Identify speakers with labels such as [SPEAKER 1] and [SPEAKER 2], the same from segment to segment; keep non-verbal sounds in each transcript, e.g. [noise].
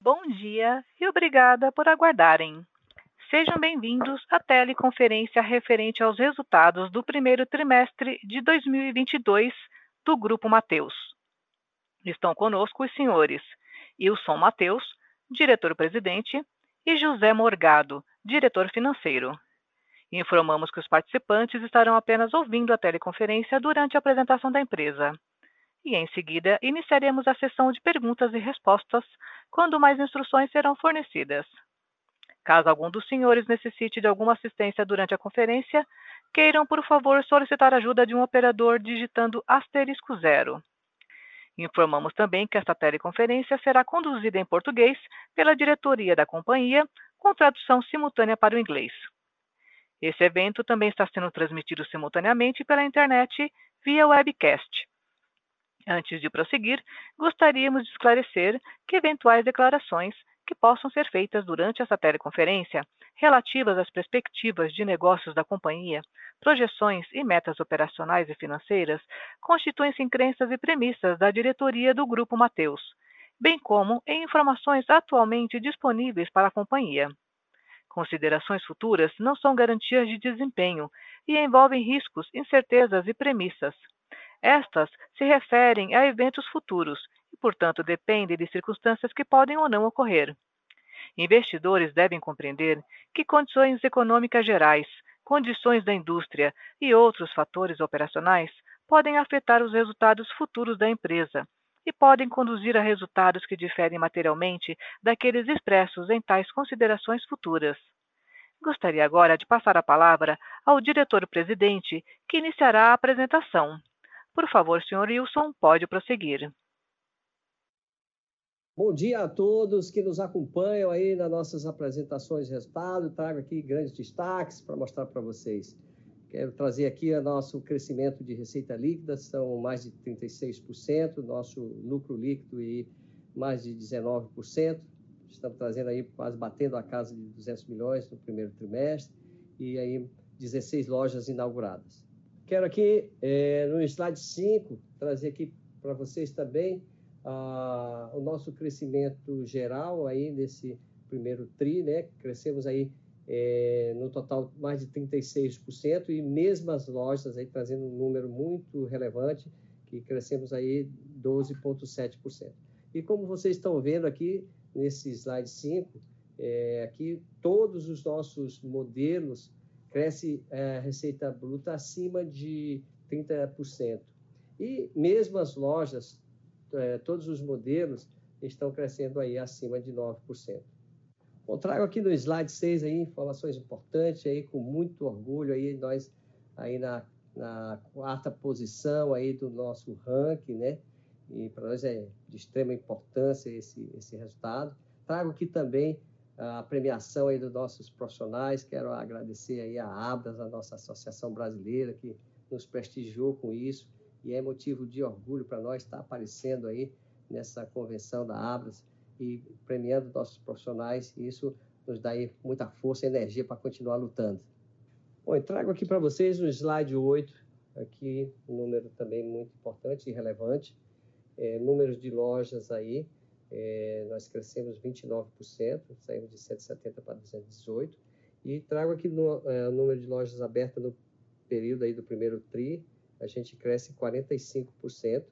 [SPEAKER 1] Bom dia e obrigada por aguardarem. Sejam bem-vindos à teleconferência referente aos resultados do primeiro trimestre de 2022 do Grupo Mateus. Estão conosco os senhores Ilson Mateus, diretor-presidente, e José Morgado, diretor financeiro. Informamos que os participantes estarão apenas ouvindo a teleconferência durante a apresentação da empresa. E em seguida, iniciaremos a sessão de perguntas e respostas, quando mais instruções serão fornecidas. Caso algum dos senhores necessite de alguma assistência durante a conferência, queiram, por favor, solicitar ajuda de um operador digitando asterisco zero. Informamos também que esta teleconferência será conduzida em português pela diretoria da companhia, com tradução simultânea para o inglês. Esse evento também está sendo transmitido simultaneamente pela internet via webcast. Antes de prosseguir, gostaríamos de esclarecer que eventuais declarações que possam ser feitas durante essa teleconferência, relativas às perspectivas de negócios da companhia, projeções e metas operacionais e financeiras, constituem-se em crenças e premissas da diretoria do Grupo Mateus, bem como em informações atualmente disponíveis para a companhia. Considerações futuras não são garantias de desempenho e envolvem riscos, incertezas e premissas. Estas se referem a eventos futuros e, portanto, dependem de circunstâncias que podem ou não ocorrer. Investidores devem compreender que condições econômicas gerais, condições da indústria e outros fatores operacionais podem afetar os resultados futuros da empresa e podem conduzir a resultados que diferem materialmente daqueles expressos em tais considerações futuras. Gostaria agora de passar a palavra ao diretor-presidente, que iniciará a apresentação. Por favor, Sr. Wilson, pode prosseguir.
[SPEAKER 2] Bom dia a todos que nos acompanham aí nas nossas apresentações de resultado. Trago aqui grandes destaques para mostrar para vocês. Quero trazer aqui o nosso crescimento de receita líquida, são mais de 36%, nosso lucro líquido e mais de 19%. Estamos trazendo aí, quase batendo a casa de 200 milhões no primeiro trimestre e aí 16 lojas inauguradas. Quero aqui, é, no slide 5, trazer aqui para vocês também ah, o nosso crescimento geral aí nesse primeiro TRI, né? Crescemos aí é, no total mais de 36% e mesmas lojas aí trazendo um número muito relevante que crescemos aí 12,7%. E como vocês estão vendo aqui nesse slide 5, é, aqui todos os nossos modelos cresce é, a receita bruta acima de 30%. E mesmo as lojas, é, todos os modelos estão crescendo aí acima de 9%. Bom, trago aqui no slide 6 aí informações importantes aí com muito orgulho aí nós aí na, na quarta posição aí do nosso ranking, né? E para nós é de extrema importância esse esse resultado. Trago aqui também a premiação aí dos nossos profissionais. Quero agradecer aí a Abras, a nossa associação brasileira, que nos prestigiou com isso e é motivo de orgulho para nós estar aparecendo aí nessa convenção da Abras e premiando nossos profissionais. Isso nos dá aí muita força e energia para continuar lutando. Bom, eu trago aqui para vocês no slide 8, aqui um número também muito importante e relevante, é, números de lojas aí, é, nós crescemos 29%, saímos de 170 para 218. E trago aqui é, número de lojas abertas no período aí do primeiro TRI, a gente cresce 45%.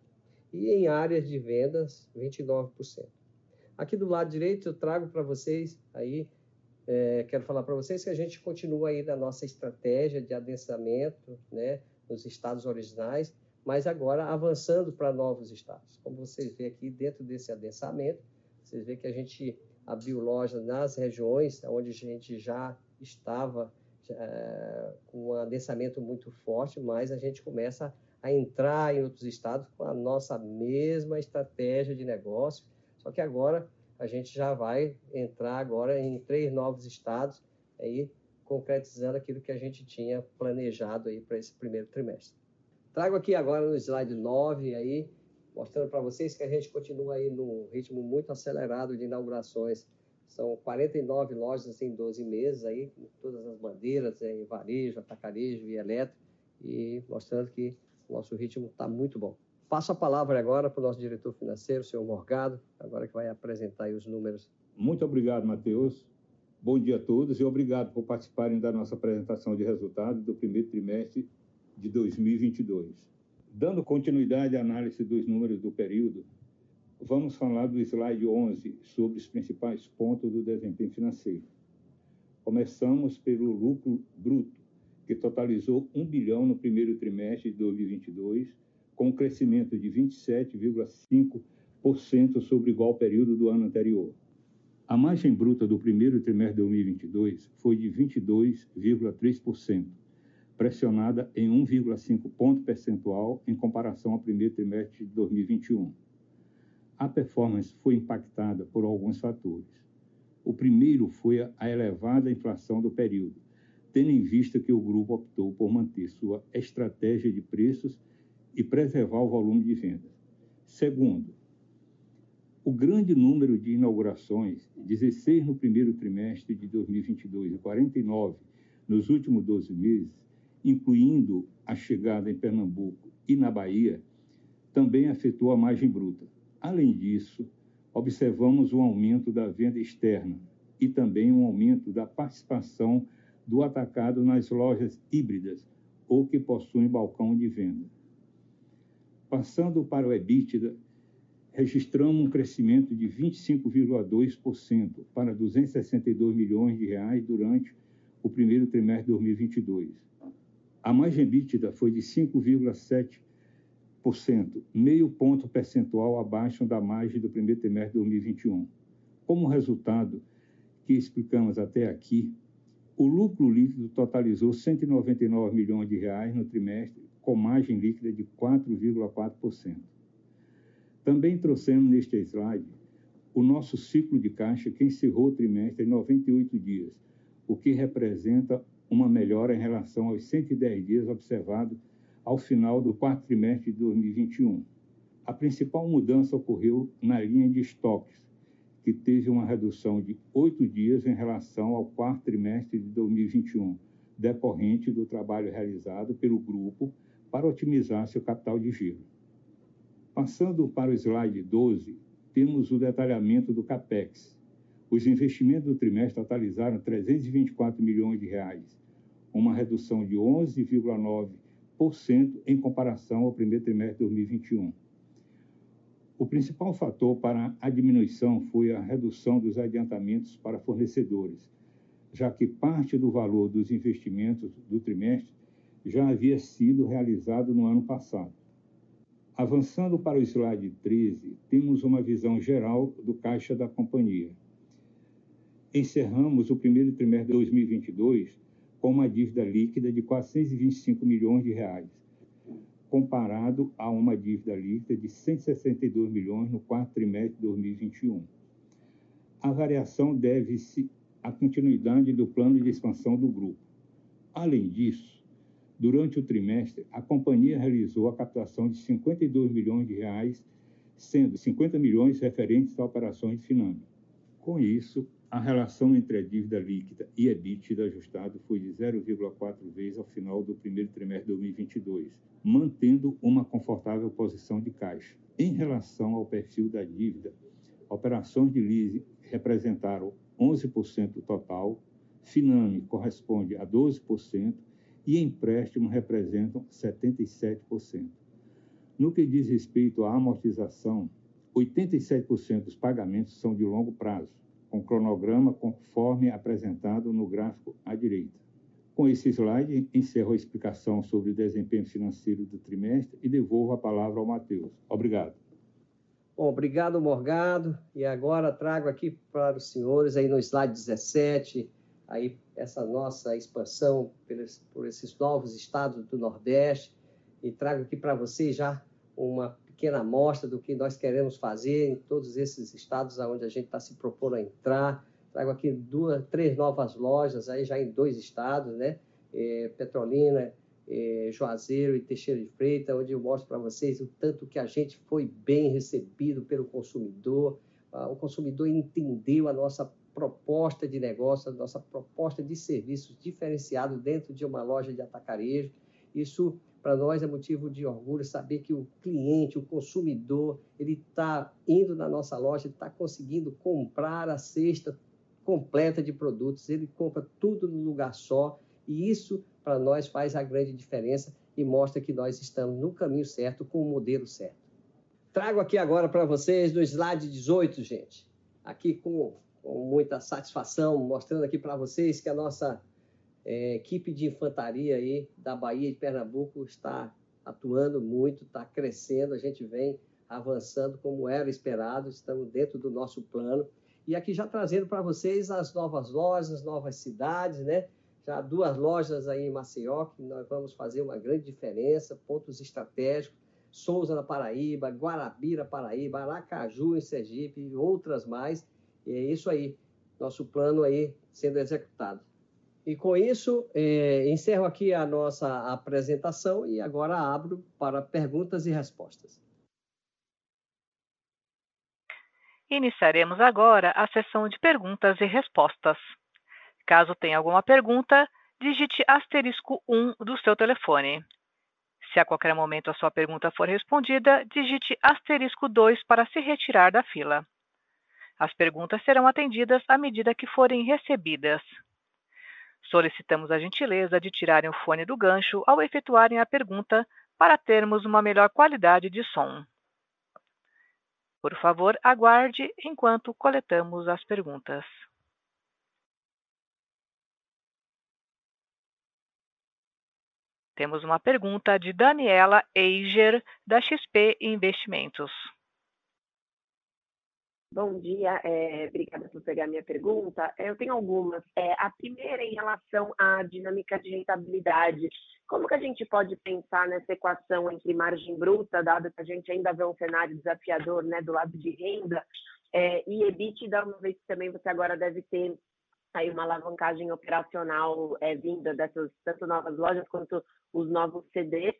[SPEAKER 2] E em áreas de vendas, 29%. Aqui do lado direito, eu trago para vocês aí, é, quero falar para vocês que a gente continua aí na nossa estratégia de adensamento, né, nos estados originais, mas agora avançando para novos estados. Como vocês veem aqui, dentro desse adensamento, vocês veem que a gente abriu lojas nas regiões onde a gente já estava é, com um adensamento muito forte, mas a gente começa a entrar em outros estados com a nossa mesma estratégia de negócio, só que agora a gente já vai entrar agora em três novos estados, aí concretizando aquilo que a gente tinha planejado aí para esse primeiro trimestre. Trago aqui agora no slide 9 aí, mostrando para vocês que a gente continua aí num ritmo muito acelerado de inaugurações. São 49 lojas em 12 meses aí, com todas as bandeiras, em varejo, atacarejo e elétrico, e mostrando que o nosso ritmo está muito bom. Passo a palavra agora para o nosso diretor financeiro, o senhor Morgado, agora que vai apresentar os números.
[SPEAKER 3] Muito obrigado, Matheus. Bom dia a todos e obrigado por participarem da nossa apresentação de resultados do primeiro trimestre de 2022. Dando continuidade à análise dos números do período, vamos falar do slide 11 sobre os principais pontos do desempenho financeiro. Começamos pelo lucro bruto, que totalizou 1 bilhão no primeiro trimestre de 2022 com um crescimento de 27,5% sobre igual período do ano anterior. A margem bruta do primeiro trimestre de 2022 foi de 22,3%, pressionada em 1,5 ponto percentual em comparação ao primeiro trimestre de 2021. A performance foi impactada por alguns fatores. O primeiro foi a elevada inflação do período, tendo em vista que o grupo optou por manter sua estratégia de preços e preservar o volume de vendas. Segundo, o grande número de inaugurações, 16 no primeiro trimestre de 2022 e 49 nos últimos 12 meses, incluindo a chegada em Pernambuco e na Bahia, também afetou a margem bruta. Além disso, observamos um aumento da venda externa e também um aumento da participação do atacado nas lojas híbridas ou que possuem balcão de venda. Passando para o EBITDA, registramos um crescimento de 25,2% para 262 milhões de reais durante o primeiro trimestre de 2022. A margem EBITDA foi de 5,7%, meio ponto percentual abaixo da margem do primeiro trimestre de 2021. Como resultado que explicamos até aqui, o lucro líquido totalizou 199 milhões de reais no trimestre, com margem líquida de 4,4%. Também trouxemos neste slide o nosso ciclo de caixa que encerrou o trimestre em 98 dias, o que representa uma melhora em relação aos 110 dias observados ao final do quarto trimestre de 2021. A principal mudança ocorreu na linha de estoques, que teve uma redução de oito dias em relação ao quarto trimestre de 2021, decorrente do trabalho realizado pelo grupo para otimizar seu capital de giro. Passando para o slide 12, temos o detalhamento do CAPEX. Os investimentos do trimestre totalizaram 324 milhões de reais, uma redução de 11,9% em comparação ao primeiro trimestre de 2021. O principal fator para a diminuição foi a redução dos adiantamentos para fornecedores, já que parte do valor dos investimentos do trimestre já havia sido realizado no ano passado. Avançando para o slide 13, temos uma visão geral do caixa da companhia. Encerramos o primeiro trimestre de 2022 com uma dívida líquida de 425 milhões de reais, comparado a uma dívida líquida de 162 milhões no quarto trimestre de 2021. A variação deve-se à continuidade do plano de expansão do grupo. Além disso, Durante o trimestre, a companhia realizou a captação de 52 milhões de reais, sendo 50 milhões referentes a operações de Finame. Com isso, a relação entre a dívida líquida e EBITDA ajustado foi de 0,4 vezes ao final do primeiro trimestre de 2022, mantendo uma confortável posição de caixa. Em relação ao perfil da dívida, operações de lease representaram 11% total, Finame corresponde a 12% e empréstimos representam 77%. No que diz respeito à amortização, 87% dos pagamentos são de longo prazo, com cronograma conforme apresentado no gráfico à direita. Com esse slide, encerro a explicação sobre o desempenho financeiro do trimestre e devolvo a palavra ao Matheus. Obrigado.
[SPEAKER 2] Bom, obrigado, Morgado. E agora trago aqui para os senhores, aí no slide 17, aí essa nossa expansão por esses novos estados do Nordeste e trago aqui para vocês já uma pequena amostra do que nós queremos fazer em todos esses estados onde a gente está se propondo a entrar. Trago aqui duas, três novas lojas aí já em dois estados, né? É, Petrolina, é, Juazeiro e Teixeira de Freitas, onde eu mostro para vocês o tanto que a gente foi bem recebido pelo consumidor. Ah, o consumidor entendeu a nossa proposta de negócio, a nossa proposta de serviços diferenciado dentro de uma loja de atacarejo. Isso Para nós é motivo de orgulho saber que o cliente, o consumidor, ele está indo na nossa loja, está conseguindo comprar a cesta completa de produtos, ele compra tudo no lugar só, e isso para nós faz a grande diferença e mostra que nós estamos no caminho certo, com o modelo certo. Trago aqui agora para vocês no slide 18, gente, aqui com, com muita satisfação, mostrando aqui para vocês que a nossa é, equipe de infantaria aí da Bahia de Pernambuco está atuando muito, está crescendo, a gente vem avançando como era esperado, estamos dentro do nosso plano. E aqui já trazendo para vocês as novas lojas, as novas cidades, né? Já duas lojas aí em Maceió, que nós vamos fazer uma grande diferença, pontos estratégicos, Souza na Paraíba, Guarabira, Paraíba, Aracaju em Sergipe e outras mais. E é isso aí, nosso plano aí sendo executado. E com isso, é, encerro aqui a nossa apresentação e agora abro para perguntas e respostas.
[SPEAKER 1] Iniciaremos agora a sessão de perguntas e respostas. Caso tenha alguma pergunta, digite asterisco 1 do seu telefone. Se a qualquer momento a sua pergunta for respondida, digite asterisco 2 para se retirar da fila. As perguntas serão atendidas à medida que forem recebidas. Solicitamos a gentileza de tirarem o fone do gancho ao efetuarem a pergunta para termos uma melhor qualidade de som. Por favor, aguarde enquanto coletamos as perguntas. Temos uma pergunta de Daniela Eiger, da XP Investimentos.
[SPEAKER 4] Bom dia, é, obrigada por pegar minha pergunta. Eu tenho algumas. É, a primeira em relação à dinâmica de rentabilidade. Como que a gente pode pensar nessa equação entre margem bruta, dado que a gente ainda vê um cenário desafiador né, do lado de renda, é, e EBITDA, uma vez que também você agora deve ter aí uma alavancagem operacional é, vinda dessas tanto novas lojas quanto os novos CDs.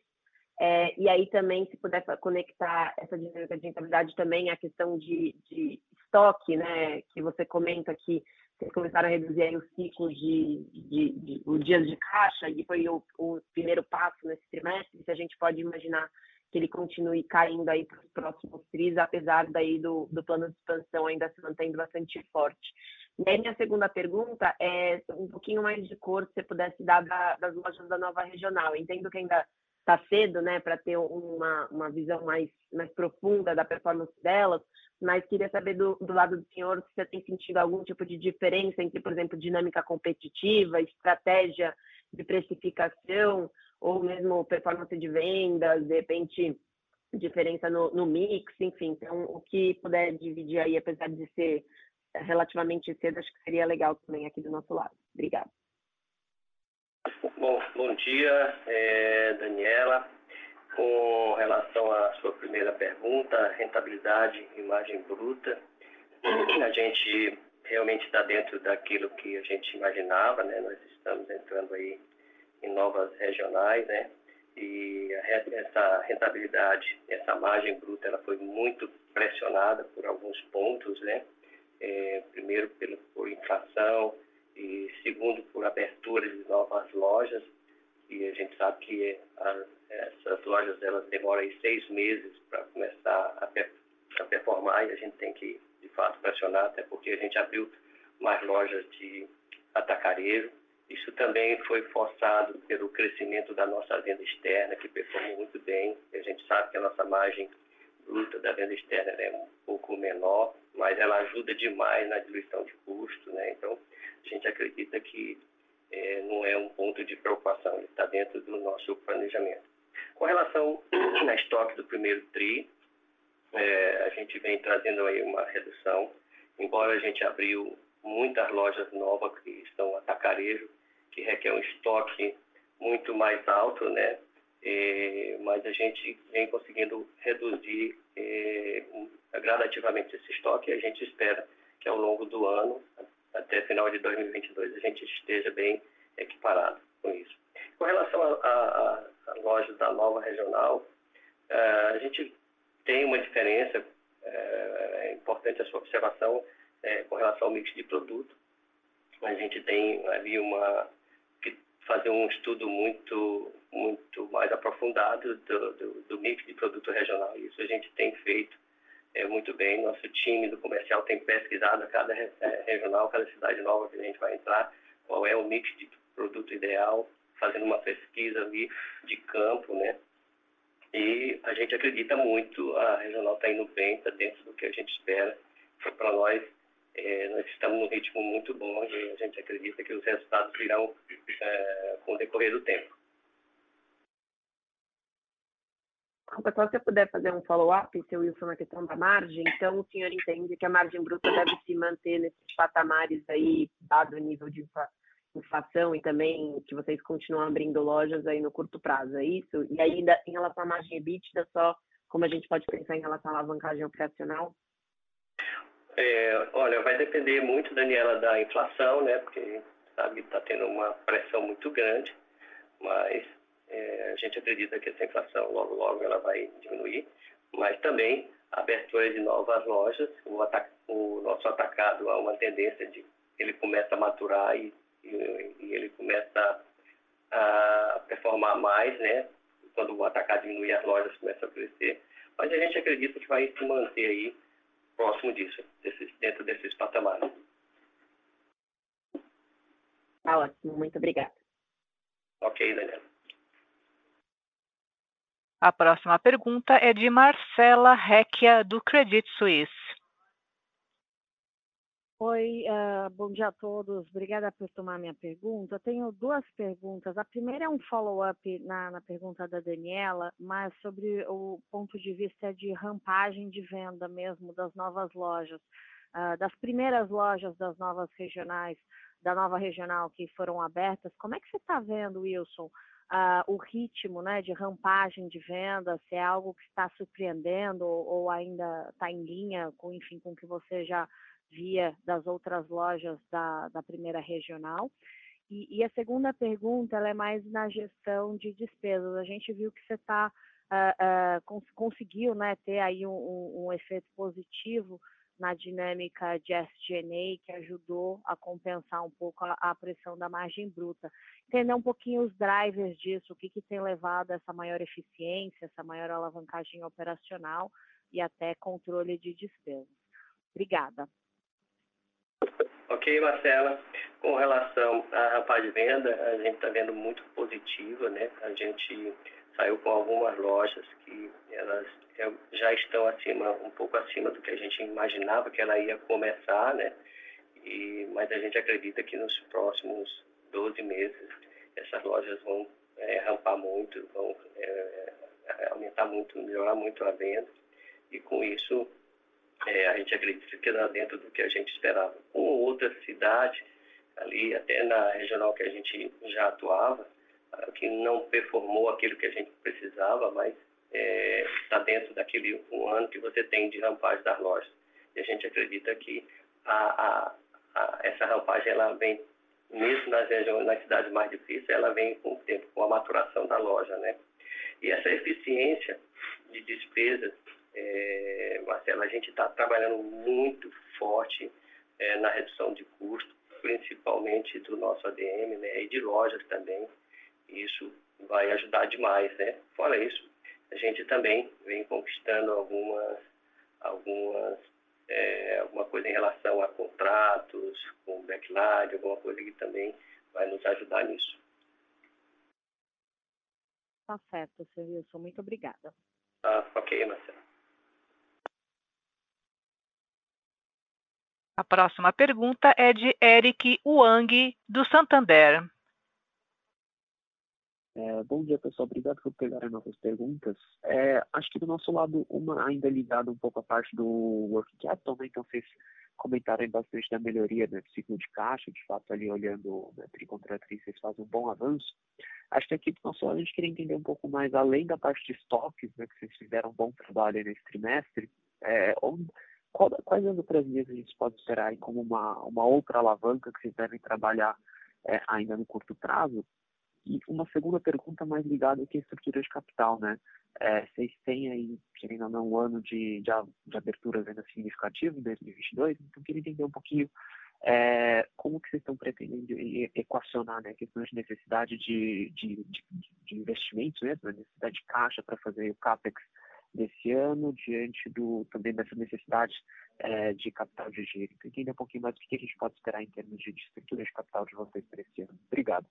[SPEAKER 4] É, e aí também, se puder conectar essa dinâmica de rentabilidade também à questão de, de estoque, né, que você comenta que vocês começaram a reduzir aí os ciclos de, de, de os dias de caixa, e foi o, o, primeiro passo nesse trimestre, se a gente pode imaginar que ele continue caindo aí para os próximos tris, apesar daí do, do plano de expansão ainda se mantendo bastante forte. E aí minha segunda pergunta é um pouquinho mais de cor, se você pudesse dar da, das lojas da nova regional. Entendo que ainda está cedo, né, para ter uma, uma visão mais, mais profunda da performance delas, mas queria saber do, do lado do senhor se você tem sentido algum tipo de diferença entre, por exemplo, dinâmica competitiva, estratégia de precificação, ou mesmo performance de vendas, de repente diferença no, no mix, enfim. Então, o que puder dividir aí, apesar de ser relativamente cedo, acho que seria legal também aqui do nosso lado. Obrigada.
[SPEAKER 5] Bom, bom dia, é, Daniela. Com relação à sua primeira pergunta, rentabilidade, imagem bruta, [clears throat] a gente realmente está dentro daquilo que a gente imaginava, né? Nós estamos entrando aí em novas regionais, né? E essa rentabilidade, essa margem bruta, ela foi muito pressionada por alguns pontos, né? É, primeiro pelo, por inflação, e segundo por abertura de novas lojas e a gente sabe que a, essas lojas elas demoram aí seis meses para começar a, a, performar e a gente tem que de fato pressionar até porque a gente abriu mais lojas de atacarejo isso também foi forçado pelo crescimento da nossa venda externa que performou muito bem. A gente sabe que a nossa margem bruta da venda externa é um pouco menor mas ela ajuda demais na diluição de custo né? Então a gente acredita que é, não é um ponto de preocupação, ele está dentro do nosso planejamento. Com relação a estoque do primeiro TRI, é, a gente vem trazendo aí uma redução, embora a gente abriu muitas lojas novas que estão atacarejo, que requer um estoque muito mais alto, né? É, mas a gente vem conseguindo reduzir é, gradativamente esse estoque e a gente espera que ao longo do ano até final de 2022 a gente esteja bem equiparado com isso. Com relação à loja da nova regional, uh, a gente tem uma diferença, uh, é importante a sua observação uh, com relação ao mix de produto. A gente tem ali uma que fazer um estudo muito, muito mais aprofundado do, do, do mix de produto regional. Isso a gente tem feito é, muito bem. Nosso time do comercial tem pesquisado a cada é, regional, cada cidade nova que a gente vai entrar, qual é o mix de produto ideal, fazendo uma pesquisa ali de campo, né? E a gente acredita muito, a regional está indo bem, está dentro do que a gente espera. Para nós, é, nós estamos num ritmo muito bom e a gente acredita que os resultados virão é, com o decorrer do tempo.
[SPEAKER 4] Pessoal, se você puder fazer um follow-up, seu Wilson, na questão da margem, então o senhor entende que a margem bruta deve se manter nesses patamares aí, dado o nível de inflação e também que vocês continuam abrindo lojas aí no curto prazo, é isso? E aí, em relação à margem EBITDA, só como a gente pode pensar em relação à alavancagem operacional?
[SPEAKER 5] É, olha, vai depender muito, Daniela, da inflação, né? Porque, sabe, está tendo uma pressão muito grande, mas é, a gente acredita que essa inflação logo, logo ela vai diminuir, mas também a abertura de novas lojas, o, o nosso atacado há uma tendência de ele começa a maturar e e, e ele começa a performar mais, né? Quando o atacado diminui, as lojas começam a crescer. Mas a gente acredita que vai se manter aí próximo disso, desses, dentro desses patamares.
[SPEAKER 4] Tá ótimo, muito obrigada.
[SPEAKER 5] Ok, Daniela.
[SPEAKER 1] A próxima pergunta é de Marcela Recchia, do Credit Suisse.
[SPEAKER 6] Oi, uh, bom dia a todos. Obrigada por tomar minha pergunta. tenho duas perguntas. A primeira é um follow-up na, na, pergunta da Daniela, mas sobre o ponto de vista de rampagem de venda mesmo das novas lojas, uh, das primeiras lojas das novas regionais, da nova regional que foram abertas. Como é que você está vendo, Wilson, uh, o ritmo né, de rampagem de venda? Se é algo que está surpreendendo ou, ou ainda está em linha com, enfim, com o que você já via das outras lojas da, da primeira regional. E, e, a segunda pergunta ela é mais na gestão de despesas. A gente viu que você está uh, uh, cons conseguiu né, ter aí um, um, um, efeito positivo na dinâmica de SG&A que ajudou a compensar um pouco a, a, pressão da margem bruta. Entender um pouquinho os drivers disso, o que, que tem levado a essa maior eficiência, essa maior alavancagem operacional e até controle de despesas. Obrigada.
[SPEAKER 5] Ok, Marcela. Com relação à rampa de venda, a gente está vendo muito positiva, né? A gente saiu com algumas lojas que elas é, já estão acima, um pouco acima do que a gente imaginava que ela ia começar, né? E, mas a gente acredita que nos próximos 12 meses essas lojas vão é, rampar muito, vão é, aumentar muito, melhorar muito a venda e com isso é, a gente acredita que era dentro do que a gente esperava. Com outra cidade, ali até na regional que a gente já atuava, que não performou aquilo que a gente precisava, mas é, está dentro daquele um ano que você tem de rampagem das lojas. E a gente acredita que a, a, a, essa rampagem ela vem, mesmo nas regiões, nas cidades mais difíceis, ela vem com o tempo, com a maturação da loja, né? E essa eficiência de despesas é, Marcelo, a gente está trabalhando muito forte é, na redução de custo, principalmente do nosso ADM né, e de lojas também. Isso vai ajudar demais, né? Fora isso, a gente também vem conquistando algumas, algumas é, alguma coisa em relação a contratos, com backlog, alguma coisa que também vai nos ajudar nisso.
[SPEAKER 6] Tá certo, Sr. Wilson. Muito obrigada.
[SPEAKER 5] Ah, ok, Marcelo.
[SPEAKER 1] A próxima pergunta é de Eric Wang, do Santander.
[SPEAKER 7] É, bom dia, pessoal. Obrigado por pegarem nossas perguntas. É, acho que do nosso lado, uma ainda ligada um pouco à parte do working capital, né? Então, vocês comentaram bastante da melhoria do ciclo de caixa, de fato, ali olhando né, tri contra tri, vocês fazem um bom avanço. Acho que aqui do nosso lado a gente queria entender um pouco mais, além da parte de estoques, né, que vocês fizeram um bom trabalho nesse trimestre, é, onde, qual, quais as outras vias a gente pode esperar aí como uma, uma outra alavanca que vocês devem trabalhar é, ainda no curto prazo? E uma segunda pergunta mais ligada aqui à estrutura de capital, né? É, vocês têm aí, querendo ou não, um ano de, de, de aberturas ainda significativo em 2022, então queria entender um pouquinho é, como que vocês estão pretendendo equacionar né, questões de necessidade de, de, de, de investimentos mesmo, necessidade de caixa para fazer o CAPEX desse ano, diante do, também dessa necessidade é, de capital de giro. Então, entender um pouquinho mais o que a gente pode esperar em termos de estrutura de capital de vocês para esse ano. Obrigado.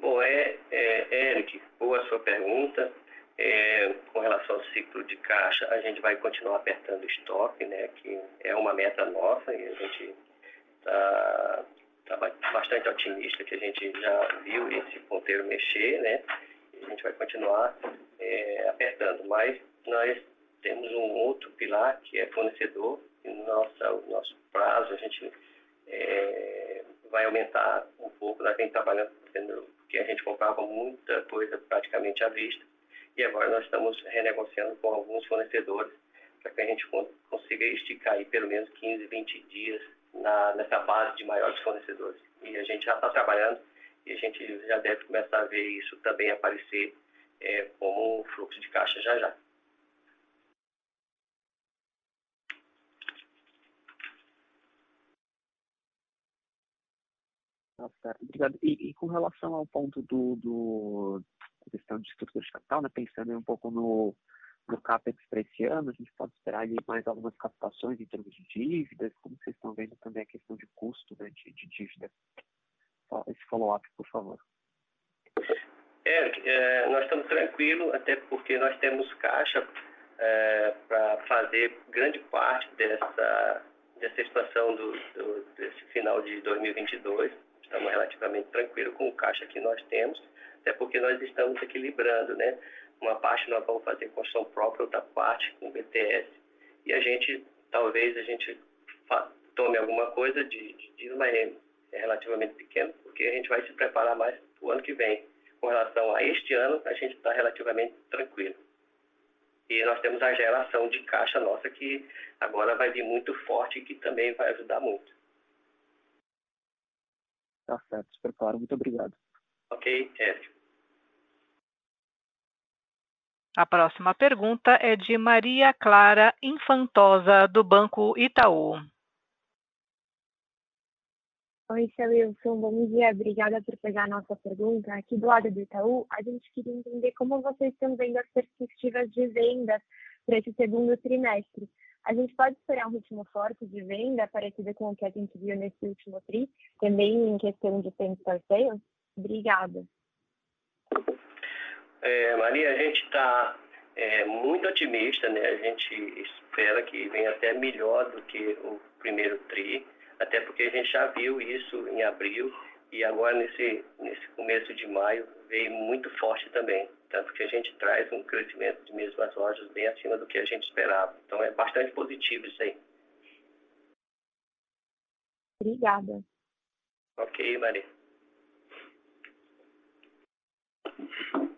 [SPEAKER 5] Bom, é, é, Eric, boa sua pergunta. É, com relação ao ciclo de caixa, a gente vai continuar apertando o estoque, né, que é uma meta nossa e a gente está tá bastante otimista que a gente já viu esse ponteiro mexer, né, e a gente vai continuar é, apertando. Mas nós temos um outro pilar que é fornecedor, e no nosso, nosso prazo a gente é, vai aumentar um pouco, nós vem trabalhando, porque a gente comprava muita coisa praticamente à vista, e agora nós estamos renegociando com alguns fornecedores para que a gente consiga esticar aí pelo menos 15, 20 dias na, nessa base de maiores fornecedores. E a gente já está trabalhando e a gente já deve começar a ver isso também aparecer é, como um fluxo de caixa já já.
[SPEAKER 7] Tá certo, obrigado. E, e, com relação ao ponto do, do questão de estrutura de capital, né, pensando um pouco no, no CAPEX para esse ano, a gente pode esperar ali mais algumas captações em termos de dívidas, como vocês estão vendo também a questão de custo né, de, de dívida. Esse follow-up, por favor.
[SPEAKER 5] É, é, nós estamos tranquilos, até porque nós temos caixa é, para fazer grande parte dessa, dessa expansão do, do, desse final de 2022 estamos relativamente tranquilos com o caixa que nós temos, até porque nós estamos equilibrando, né? Uma parte nós vamos fazer construção própria, outra parte com BTS. E a gente, talvez a gente tome alguma coisa de, de mas é relativamente pequeno, porque a gente vai se preparar mais para o ano que vem. Com relação a este ano, a gente está relativamente tranquilo. E nós temos a geração de caixa nossa que agora vai vir muito forte e que também vai ajudar muito.
[SPEAKER 7] Tá certo, super claro. Muito obrigado.
[SPEAKER 5] Ok, Écio.
[SPEAKER 1] A próxima pergunta é de Maria Clara Infantosa, do Banco Itaú.
[SPEAKER 8] Oi, seu Wilson, bom dia. Obrigada por pegar a nossa pergunta. Aqui do lado do Itaú, a gente queria entender como vocês estão vendo as perspectivas de vendas para esse segundo trimestre a gente pode esperar um ritmo forte de venda parecido com o que a gente viu nesse último TRI, também em questão de same-store? Obrigada.
[SPEAKER 5] É, Maria, a gente está é, muito otimista, né? A gente espera que venha até melhor do que o primeiro TRI, até porque a gente já viu isso em abril e agora nesse, nesse começo de maio veio muito forte também tanto que a gente traz um crescimento de mesmas lojas bem acima do que a gente esperava. Então é bastante positivo isso aí.
[SPEAKER 8] Obrigada.
[SPEAKER 5] Ok, Maria.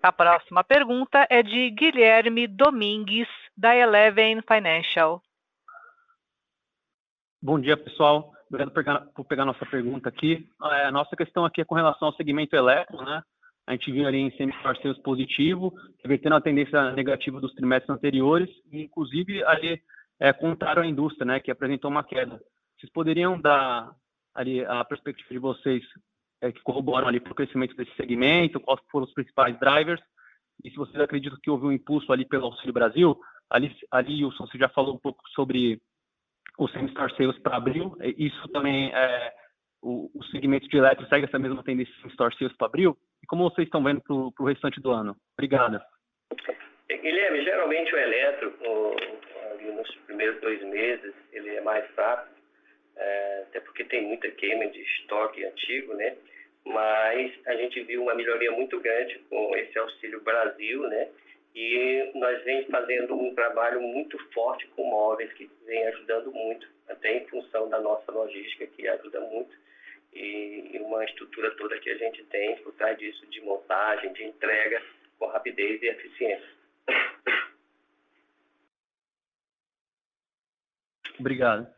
[SPEAKER 1] A próxima pergunta é de Guilherme Domingues, da Eleven Financial.
[SPEAKER 9] Bom dia, pessoal. Obrigado por pegar, por pegar nossa pergunta aqui. É, a nossa questão aqui é com relação ao segmento elétrico, né? A gente viu ali em sales positivo, revertendo a tendência negativa dos trimestres anteriores, e inclusive ali é contrário à indústria, né, que apresentou uma queda. Vocês poderiam dar ali a perspectiva de vocês é, que corroboram ali para o crescimento desse segmento, quais foram os principais drivers, e se vocês acreditam que houve um impulso ali pelo Auxílio Brasil, ali, ali Wilson, você já falou um pouco sobre o semi-store sales para abril, isso também é, o, o segmento de eletro segue essa mesma tendência de store sales para abril? E como vocês estão vendo para o restante do ano? Obrigada.
[SPEAKER 5] Guilherme, geralmente o eletro, ali nos primeiros dois meses, ele é mais fraco, é, até porque tem muita queima de estoque antigo, né? Mas a gente viu uma melhoria muito grande com esse Auxílio Brasil, né? E nós vem fazendo um trabalho muito forte com móveis, que vem ajudando muito, até em função da nossa logística, que ajuda muito e uma estrutura toda que a gente tem por trás disso de montagem, de entrega com rapidez e eficiência.
[SPEAKER 9] Obrigado.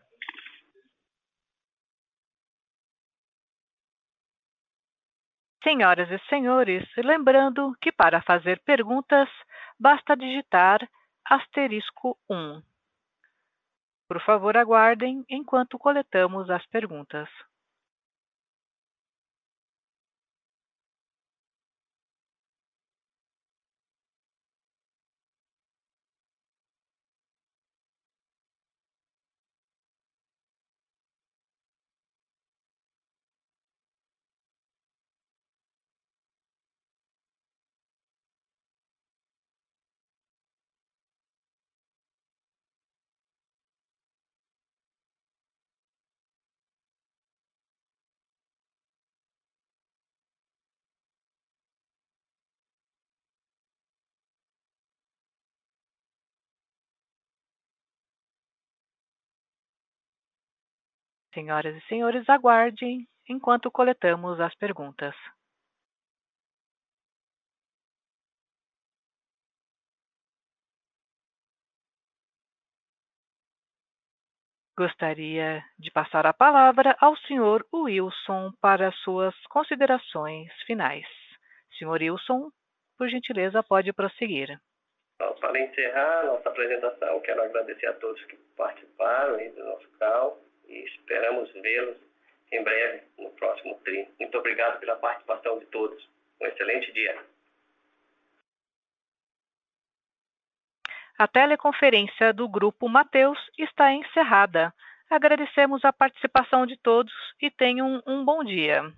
[SPEAKER 1] Senhoras e senhores, lembrando que para fazer perguntas basta digitar asterisco 1. Por favor, aguardem enquanto coletamos as perguntas. Senhoras e senhores, aguardem enquanto coletamos as perguntas. Gostaria de passar a palavra ao senhor Wilson para suas considerações finais. Senhor Wilson, por gentileza, pode prosseguir.
[SPEAKER 5] Para encerrar nossa apresentação, quero agradecer a todos que participaram do nosso canal e esperamos vê-los em breve no próximo TRI. Muito obrigado pela participação de todos. Um excelente dia.
[SPEAKER 1] A teleconferência do Grupo Mateus está encerrada. Agradecemos a participação de todos e tenham um bom dia.